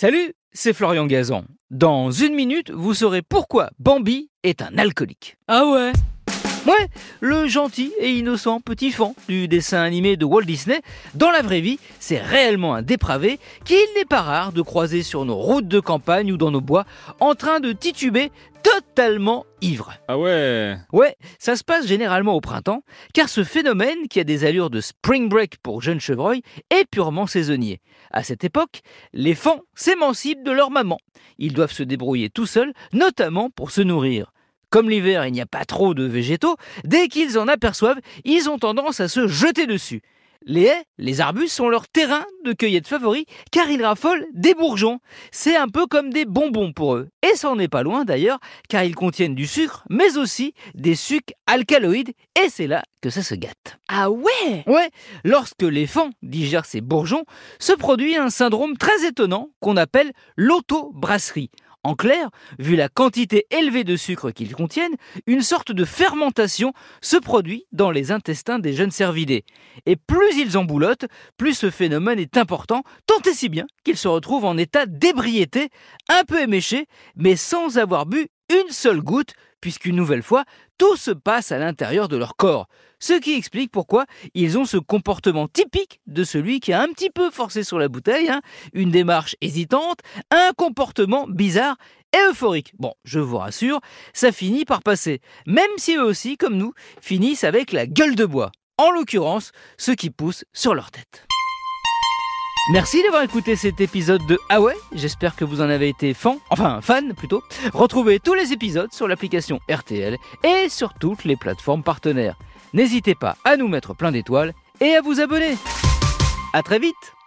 Salut, c'est Florian Gazan. Dans une minute, vous saurez pourquoi Bambi est un alcoolique. Ah ouais? Ouais, le gentil et innocent petit fan du dessin animé de Walt Disney, dans la vraie vie, c'est réellement un dépravé qu'il n'est pas rare de croiser sur nos routes de campagne ou dans nos bois en train de tituber totalement ivre. Ah ouais Ouais, ça se passe généralement au printemps, car ce phénomène, qui a des allures de spring break pour jeunes chevreuils, est purement saisonnier. À cette époque, les fans s'émancipent de leur maman. Ils doivent se débrouiller tout seuls, notamment pour se nourrir. Comme l'hiver, il n'y a pas trop de végétaux, dès qu'ils en aperçoivent, ils ont tendance à se jeter dessus. Les haies, les arbustes sont leur terrain de cueillette favori car ils raffolent des bourgeons. C'est un peu comme des bonbons pour eux. Et ça n'en est pas loin d'ailleurs car ils contiennent du sucre mais aussi des sucs alcaloïdes et c'est là que ça se gâte. Ah ouais Ouais, lorsque les fans digèrent ces bourgeons, se produit un syndrome très étonnant qu'on appelle l'autobrasserie. En clair, vu la quantité élevée de sucre qu'ils contiennent, une sorte de fermentation se produit dans les intestins des jeunes cervidés. Et plus ils en boulotent, plus ce phénomène est important, tant et si bien qu'ils se retrouvent en état d'ébriété, un peu éméchés, mais sans avoir bu une seule goutte, puisqu'une nouvelle fois, tout se passe à l'intérieur de leur corps. Ce qui explique pourquoi ils ont ce comportement typique de celui qui a un petit peu forcé sur la bouteille, hein, une démarche hésitante, un comportement bizarre et euphorique. Bon, je vous rassure, ça finit par passer, même si eux aussi, comme nous, finissent avec la gueule de bois. En l'occurrence, ceux qui poussent sur leur tête. Merci d'avoir écouté cet épisode de Ah j'espère que vous en avez été fan, enfin fan plutôt. Retrouvez tous les épisodes sur l'application RTL et sur toutes les plateformes partenaires. N'hésitez pas à nous mettre plein d'étoiles et à vous abonner. À très vite